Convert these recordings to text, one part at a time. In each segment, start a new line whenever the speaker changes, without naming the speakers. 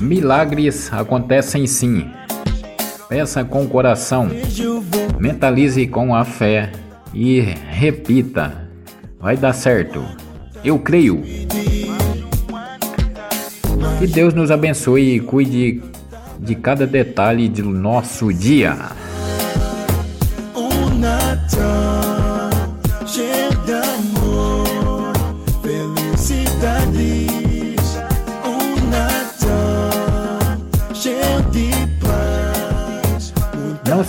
Milagres acontecem sim. Peça com o coração, mentalize com a fé e repita: vai dar certo. Eu creio. Que Deus nos abençoe e cuide de cada detalhe do nosso dia.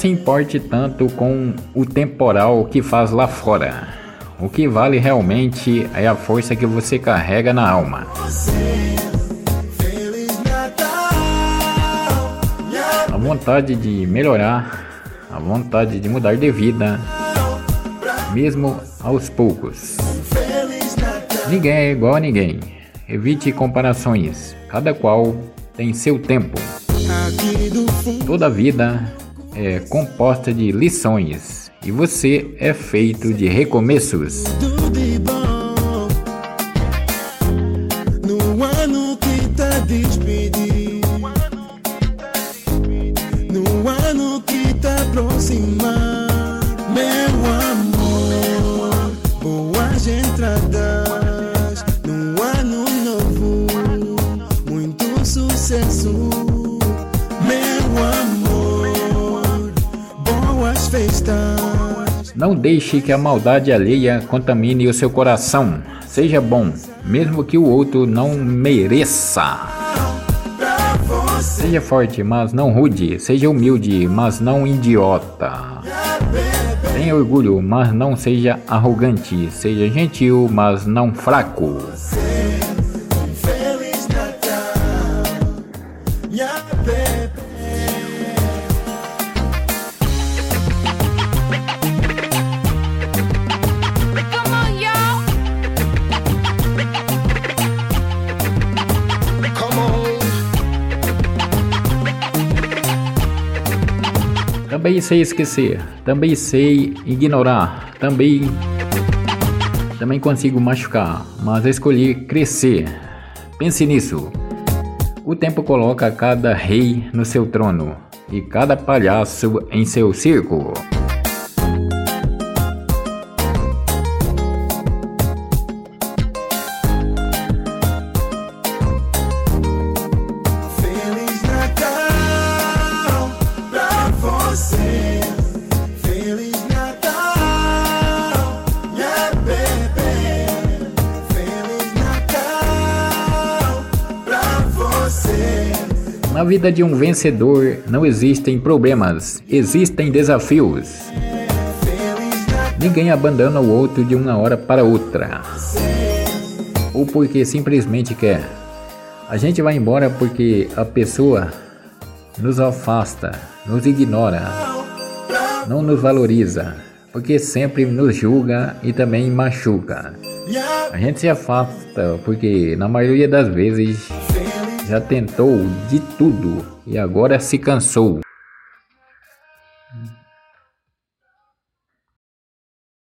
Se importe tanto com o temporal que faz lá fora. O que vale realmente é a força que você carrega na alma. A vontade de melhorar, a vontade de mudar de vida, mesmo aos poucos. Ninguém é igual a ninguém. Evite comparações. Cada qual tem seu tempo. Toda vida é composta de lições e você é feito de recomeços. Não deixe que a maldade alheia contamine o seu coração. Seja bom, mesmo que o outro não mereça. Seja forte, mas não rude. Seja humilde, mas não idiota. Tenha orgulho, mas não seja arrogante. Seja gentil, mas não fraco. Também sei esquecer, também sei ignorar, também também consigo machucar, mas escolhi crescer. Pense nisso. O tempo coloca cada rei no seu trono e cada palhaço em seu circo. Na vida de um vencedor não existem problemas, existem desafios. Ninguém abandona o outro de uma hora para outra. Ou porque simplesmente quer. A gente vai embora porque a pessoa nos afasta, nos ignora, não nos valoriza, porque sempre nos julga e também machuca. A gente se afasta porque na maioria das vezes já tentou de tudo e agora se cansou.